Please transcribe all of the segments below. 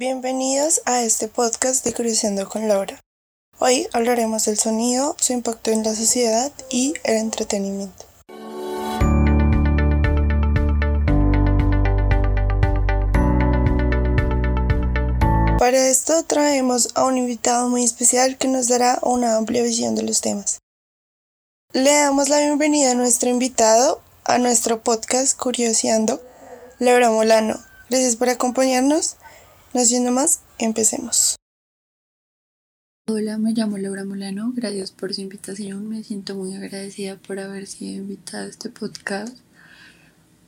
Bienvenidos a este podcast de Creciendo con Laura. Hoy hablaremos del sonido, su impacto en la sociedad y el entretenimiento. Para esto traemos a un invitado muy especial que nos dará una amplia visión de los temas. Le damos la bienvenida a nuestro invitado a nuestro podcast Curioseando, Laura Molano. Gracias por acompañarnos no siendo más, empecemos. Hola, me llamo Laura Molano, gracias por su invitación, me siento muy agradecida por haber sido invitada a este podcast.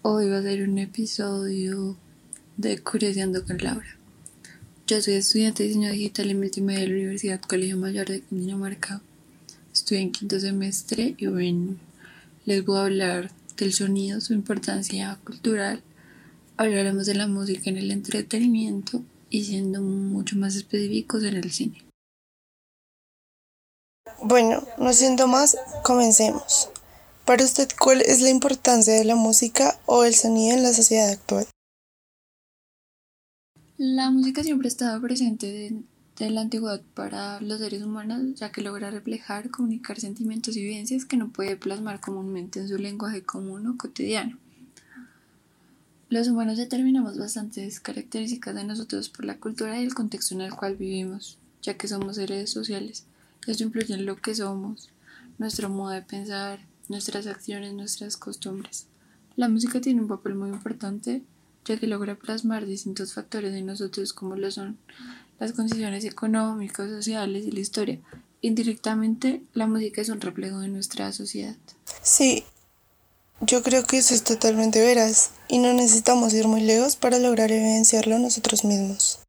Hoy va a ser un episodio de Curioseando con Laura. Yo soy estudiante de diseño digital y multimedia de la Universidad Colegio Mayor de Cundinamarca. Estoy en quinto semestre y bueno, les voy a hablar del sonido, su importancia cultural. Hablaremos de la música en el entretenimiento y siendo mucho más específicos en el cine. Bueno, no siendo más, comencemos. Para usted, ¿cuál es la importancia de la música o el sonido en la sociedad actual? La música siempre ha estado presente de, la antigüedad para los seres humanos, ya que logra reflejar, comunicar sentimientos y vivencias que no puede plasmar comúnmente en su lenguaje común o cotidiano. Los humanos determinamos bastantes características de nosotros por la cultura y el contexto en el cual vivimos, ya que somos seres sociales. Esto influye en lo que somos, nuestro modo de pensar, nuestras acciones, nuestras costumbres. La música tiene un papel muy importante, ya que logra plasmar distintos factores de nosotros como lo son las condiciones económicas, sociales y la historia. Indirectamente, la música es un reflejo de nuestra sociedad. Sí, yo creo que eso es totalmente veraz y no necesitamos ir muy lejos para lograr evidenciarlo nosotros mismos.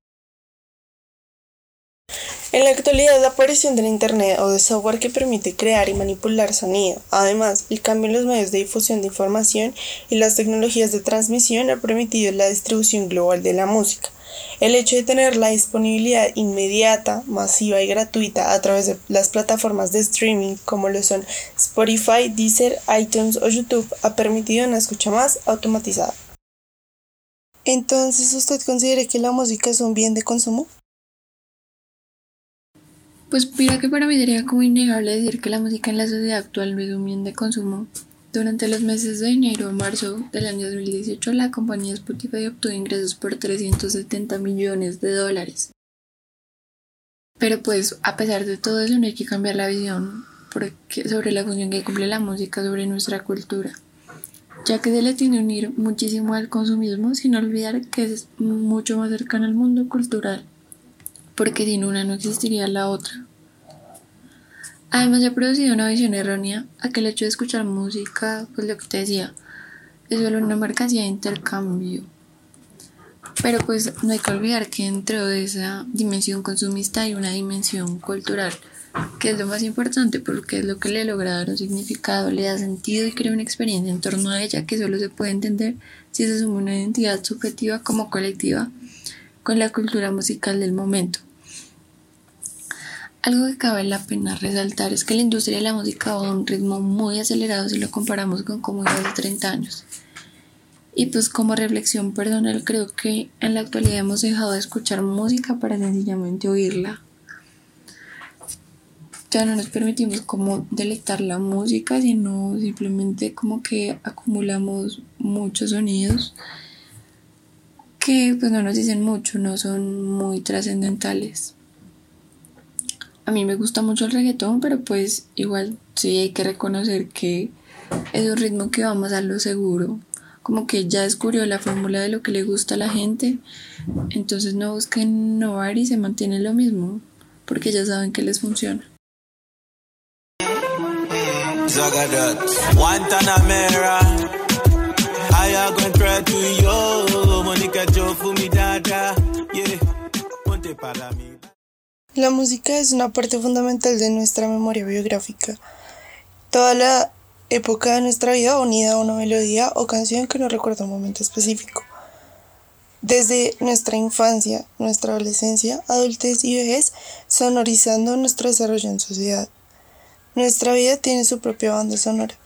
En la actualidad, la aparición del Internet o de software que permite crear y manipular sonido, además, el cambio en los medios de difusión de información y las tecnologías de transmisión ha permitido la distribución global de la música, el hecho de tener la disponibilidad inmediata, masiva y gratuita a través de las plataformas de streaming como lo son Spotify, Deezer, iTunes o YouTube ha permitido una escucha más automatizada. Entonces, ¿usted considera que la música es un bien de consumo? Pues mira que para mí sería como innegable decir que la música en la sociedad actual no es un bien de consumo, durante los meses de enero a marzo del año 2018, la compañía Spotify obtuvo ingresos por 370 millones de dólares. Pero pues, a pesar de todo eso, no hay que cambiar la visión sobre la función que cumple la música sobre nuestra cultura, ya que se le tiene unir muchísimo al consumismo sin olvidar que es mucho más cercano al mundo cultural, porque sin una no existiría la otra. Además ha producido una visión errónea a que el hecho de escuchar música, pues lo que te decía, es solo una mercancía de intercambio. Pero pues no hay que olvidar que dentro de esa dimensión consumista hay una dimensión cultural, que es lo más importante porque es lo que le logra dar un significado, le da sentido y crea una experiencia en torno a ella que solo se puede entender si se asume una identidad subjetiva como colectiva con la cultura musical del momento. Algo que cabe la pena resaltar es que la industria de la música va a un ritmo muy acelerado si lo comparamos con como iba hace 30 años. Y pues como reflexión personal creo que en la actualidad hemos dejado de escuchar música para sencillamente oírla. Ya no nos permitimos como delectar la música, sino simplemente como que acumulamos muchos sonidos que pues no nos dicen mucho, no son muy trascendentales. A mí me gusta mucho el reggaetón, pero pues igual sí hay que reconocer que es un ritmo que va más a lo seguro. Como que ya descubrió la fórmula de lo que le gusta a la gente. Entonces no busquen innovar y se mantiene lo mismo. Porque ya saben que les funciona. La música es una parte fundamental de nuestra memoria biográfica. Toda la época de nuestra vida unida a una melodía o canción que nos recuerda un momento específico. Desde nuestra infancia, nuestra adolescencia, adultez y vejez, sonorizando nuestro desarrollo en sociedad. Nuestra vida tiene su propia banda sonora.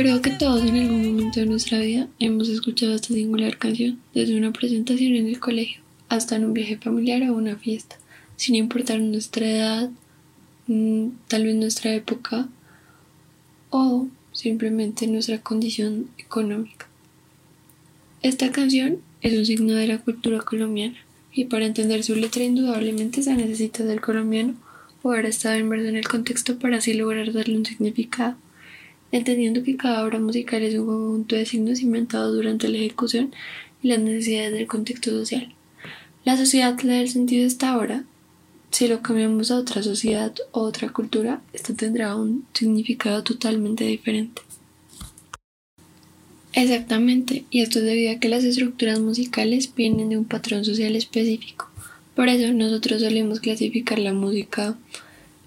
Creo que todos en algún momento de nuestra vida hemos escuchado esta singular canción, desde una presentación en el colegio hasta en un viaje familiar o una fiesta, sin importar nuestra edad, mm, tal vez nuestra época o simplemente nuestra condición económica. Esta canción es un signo de la cultura colombiana y para entender su letra indudablemente se necesita del colombiano o haber estado inmerso en el contexto para así lograr darle un significado, entendiendo que cada obra musical es un conjunto de signos inventados durante la ejecución y las necesidades del contexto social. La sociedad le da el sentido de esta obra. Si lo cambiamos a otra sociedad o otra cultura, esto tendrá un significado totalmente diferente. Exactamente, y esto es debido a que las estructuras musicales vienen de un patrón social específico. Por eso nosotros solemos clasificar la música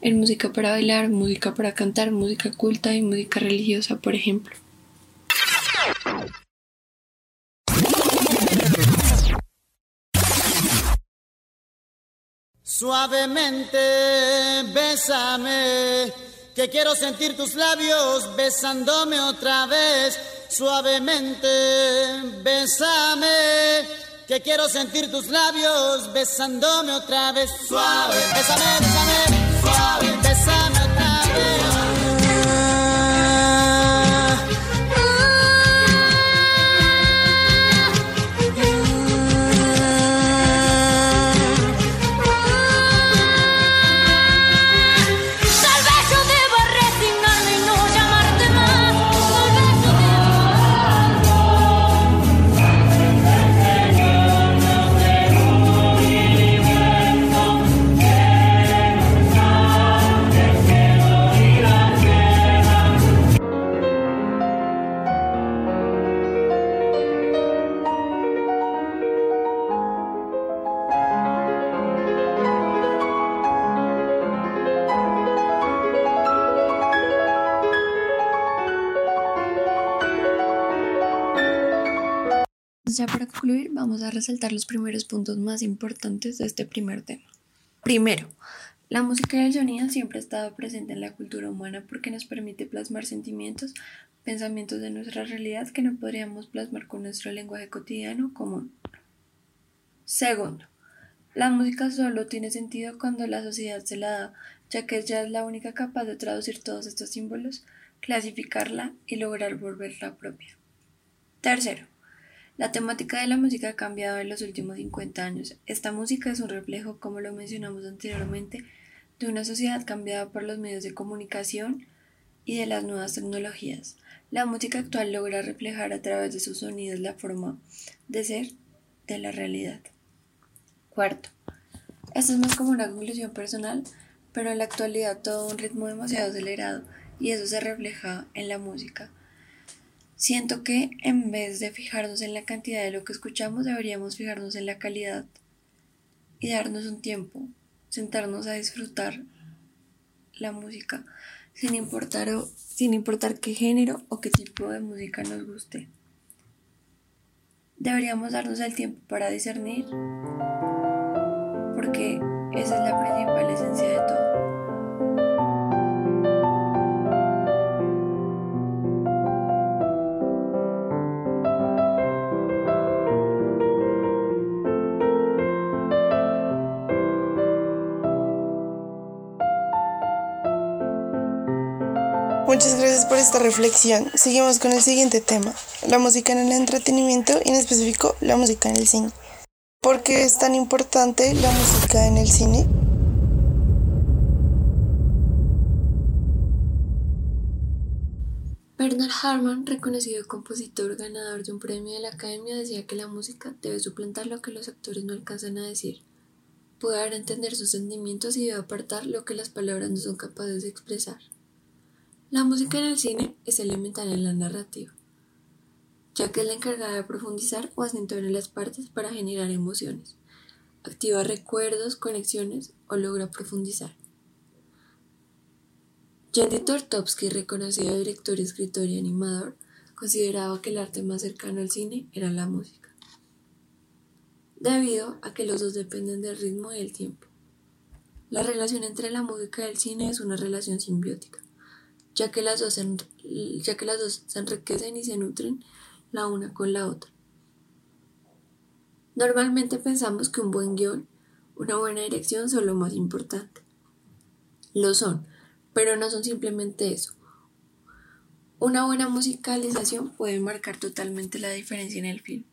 en música para bailar, música para cantar, música culta y música religiosa, por ejemplo. Suavemente, bésame, que quiero sentir tus labios besándome otra vez Suavemente, bésame, que quiero sentir tus labios besándome otra vez. Suave, bésame, bésame, suave, bésame vamos a resaltar los primeros puntos más importantes de este primer tema. Primero, la música y el sonido siempre ha estado presente en la cultura humana porque nos permite plasmar sentimientos, pensamientos de nuestra realidad que no podríamos plasmar con nuestro lenguaje cotidiano común. Segundo, la música solo tiene sentido cuando la sociedad se la da, ya que ella es la única capaz de traducir todos estos símbolos, clasificarla y lograr volverla propia. Tercero, la temática de la música ha cambiado en los últimos 50 años. Esta música es un reflejo, como lo mencionamos anteriormente, de una sociedad cambiada por los medios de comunicación y de las nuevas tecnologías. La música actual logra reflejar a través de sus sonidos la forma de ser de la realidad. Cuarto, esto es más como una conclusión personal, pero en la actualidad todo un ritmo demasiado acelerado y eso se refleja en la música. Siento que en vez de fijarnos en la cantidad de lo que escuchamos, deberíamos fijarnos en la calidad y darnos un tiempo, sentarnos a disfrutar la música, sin importar, o, sin importar qué género o qué tipo de música nos guste. Deberíamos darnos el tiempo para discernir, porque esa es la principal esencia de todo. Gracias por esta reflexión. Seguimos con el siguiente tema, la música en el entretenimiento y en específico la música en el cine. ¿Por qué es tan importante la música en el cine? Bernard Harman, reconocido compositor ganador de un premio de la Academia, decía que la música debe suplantar lo que los actores no alcanzan a decir. A entender sus sentimientos y debe apartar lo que las palabras no son capaces de expresar. La música en el cine es elemental en la narrativa, ya que es la encargada de profundizar o acentuar en las partes para generar emociones, activa recuerdos, conexiones o logra profundizar. Jenny Tortovsky, reconocido director, escritor y animador, consideraba que el arte más cercano al cine era la música, debido a que los dos dependen del ritmo y el tiempo. La relación entre la música y el cine es una relación simbiótica ya que, las dos ya que las dos se enriquecen y se nutren la una con la otra. Normalmente pensamos que un buen guion, una buena dirección son lo más importante. Lo son, pero no son simplemente eso. Una buena musicalización puede marcar totalmente la diferencia en el film.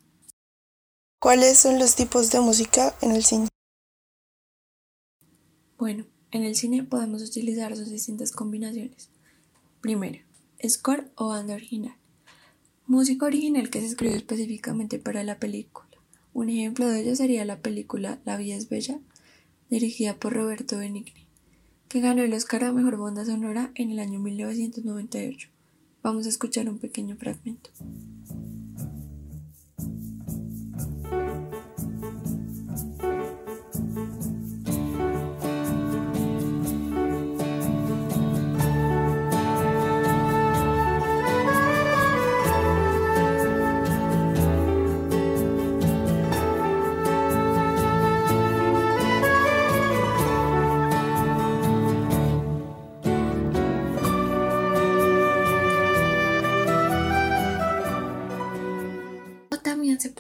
¿Cuáles son los tipos de música en el cine? Bueno, en el cine podemos utilizar dos distintas combinaciones. Primero, score o banda original. Música original que se escribió específicamente para la película. Un ejemplo de ello sería la película La vida es bella, dirigida por Roberto Benigni, que ganó el Oscar a Mejor Banda Sonora en el año 1998. Vamos a escuchar un pequeño fragmento.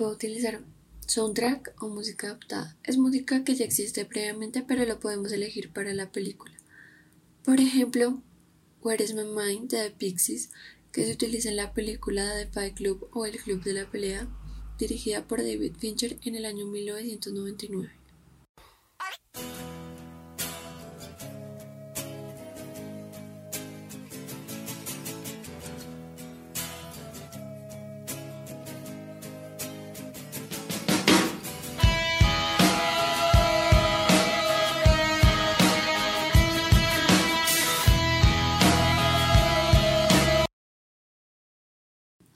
Puede utilizar soundtrack o música adaptada. Es música que ya existe previamente, pero lo podemos elegir para la película. Por ejemplo, Where is My Mind de The Pixies, que se utiliza en la película The Fight Club o El Club de la Pelea, dirigida por David Fincher en el año 1999.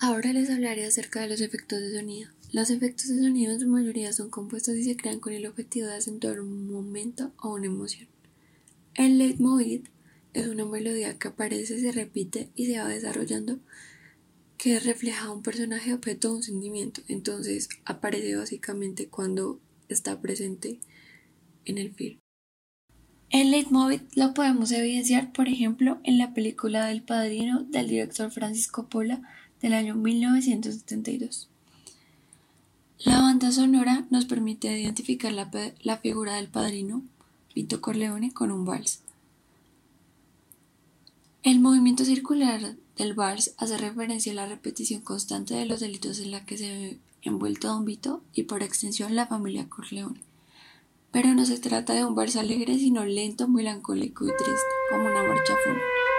Ahora les hablaré acerca de los efectos de sonido. Los efectos de sonido en su mayoría son compuestos y se crean con el objetivo de acentuar un momento o una emoción. El leitmotiv es una melodía que aparece, se repite y se va desarrollando que refleja un personaje, objeto o un sentimiento. Entonces aparece básicamente cuando está presente en el film. El leitmotiv lo podemos evidenciar, por ejemplo, en la película del Padrino del director Francisco Pola del año 1972. La banda sonora nos permite identificar la, figura del padrino Vito Corleone con un vals. El movimiento circular del vals hace referencia a la repetición constante de los delitos en la que se ve envuelto Don Vito y por extensión la familia Corleone. Pero no se trata de un vals alegre, sino lento, melancólico y triste, como una marcha fúnebre.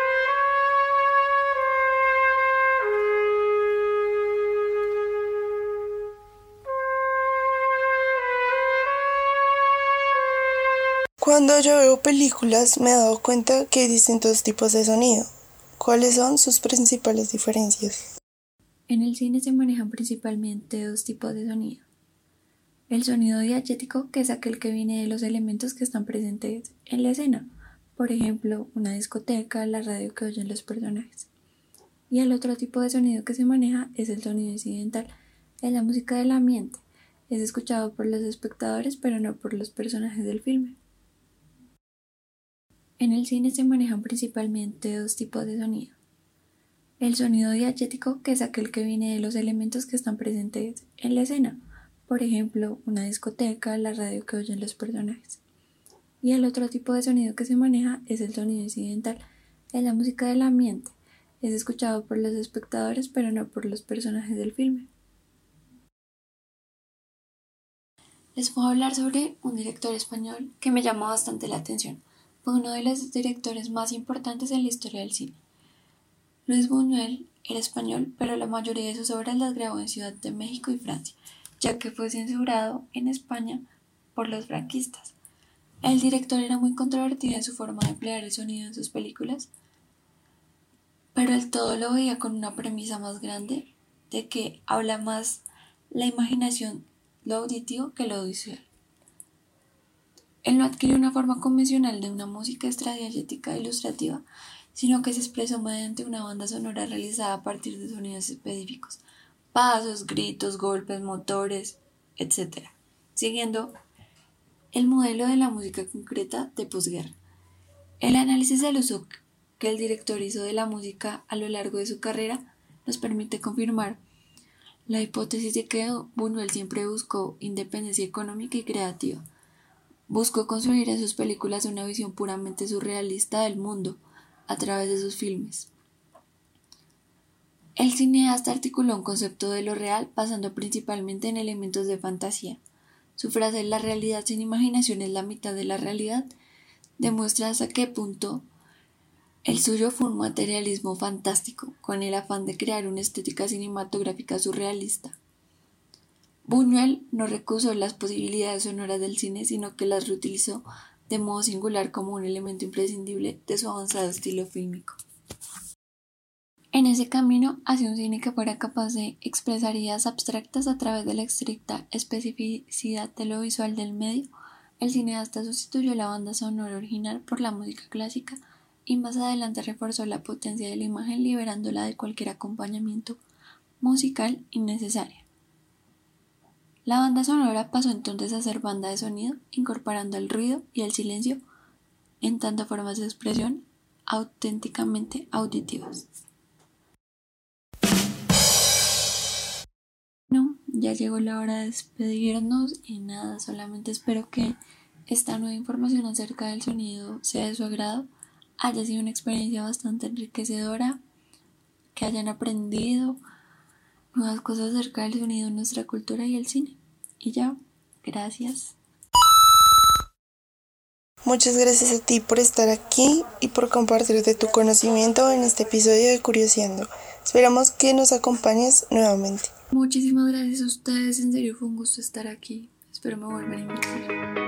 Cuando yo veo películas me he dado cuenta que hay distintos tipos de sonido. ¿Cuáles son sus principales diferencias? En el cine se manejan principalmente dos tipos de sonido. El sonido diegético, que es aquel que viene de los elementos que están presentes en la escena, por ejemplo, una discoteca, la radio que oyen los personajes. Y el otro tipo de sonido que se maneja es el sonido incidental, es la música del ambiente. Es escuchado por los espectadores, pero no por los personajes del filme. En el cine se manejan principalmente dos tipos de sonido. El sonido diegético, que es aquel que viene de los elementos que están presentes en la escena, por ejemplo, una discoteca, la radio que oyen los personajes. Y el otro tipo de sonido que se maneja es el sonido incidental, es la música del ambiente, es escuchado por los espectadores pero no por los personajes del filme. Les puedo hablar sobre un director español que me llamó bastante la atención fue uno de los directores más importantes en la historia del cine. Luis Buñuel era español, pero la mayoría de sus obras las grabó en Ciudad de México y Francia, ya que fue censurado en España por los franquistas. El director era muy controvertido en su forma de emplear el sonido en sus películas, pero el todo lo veía con una premisa más grande de que habla más la imaginación, lo auditivo que lo visual. Él no adquirió una forma convencional de una música extradiegética ilustrativa, sino que se expresó mediante una banda sonora realizada a partir de sonidos específicos, pasos, gritos, golpes, motores, etc., siguiendo el modelo de la música concreta de posguerra. El análisis del uso que el director hizo de la música a lo largo de su carrera nos permite confirmar la hipótesis de que Buñuel siempre buscó independencia económica y creativa. Buscó construir en sus películas una visión puramente surrealista del mundo a través de sus filmes. El cineasta articuló un concepto de lo real basando principalmente en elementos de fantasía. Su frase La realidad sin imaginación es la mitad de la realidad demuestra hasta qué punto el suyo fue un materialismo fantástico, con el afán de crear una estética cinematográfica surrealista. Buñuel no recusó las posibilidades sonoras del cine, sino que las reutilizó de modo singular como un elemento imprescindible de su avanzado estilo fílmico. En ese camino hacia un cine que fuera capaz de expresar ideas abstractas a través de la estricta especificidad de lo visual del medio, el cineasta sustituyó la banda sonora original por la música clásica y más adelante reforzó la potencia de la imagen liberándola de cualquier acompañamiento musical innecesario. La banda sonora pasó entonces a ser banda de sonido, incorporando el ruido y el silencio en tantas formas de expresión auténticamente auditivas. ya llegó la hora de despedirnos y nada, solamente espero que esta nueva información acerca del sonido sea de su agrado, haya sido una experiencia bastante enriquecedora, que hayan aprendido nuevas cosas acerca del sonido, nuestra cultura y el cine. Y ya, gracias. Muchas gracias a ti por estar aquí y por compartir de tu conocimiento en este episodio de Curioseando. Esperamos que nos acompañes nuevamente. Muchísimas gracias a ustedes, en serio fue un gusto estar aquí. Espero me vuelvan a invitar.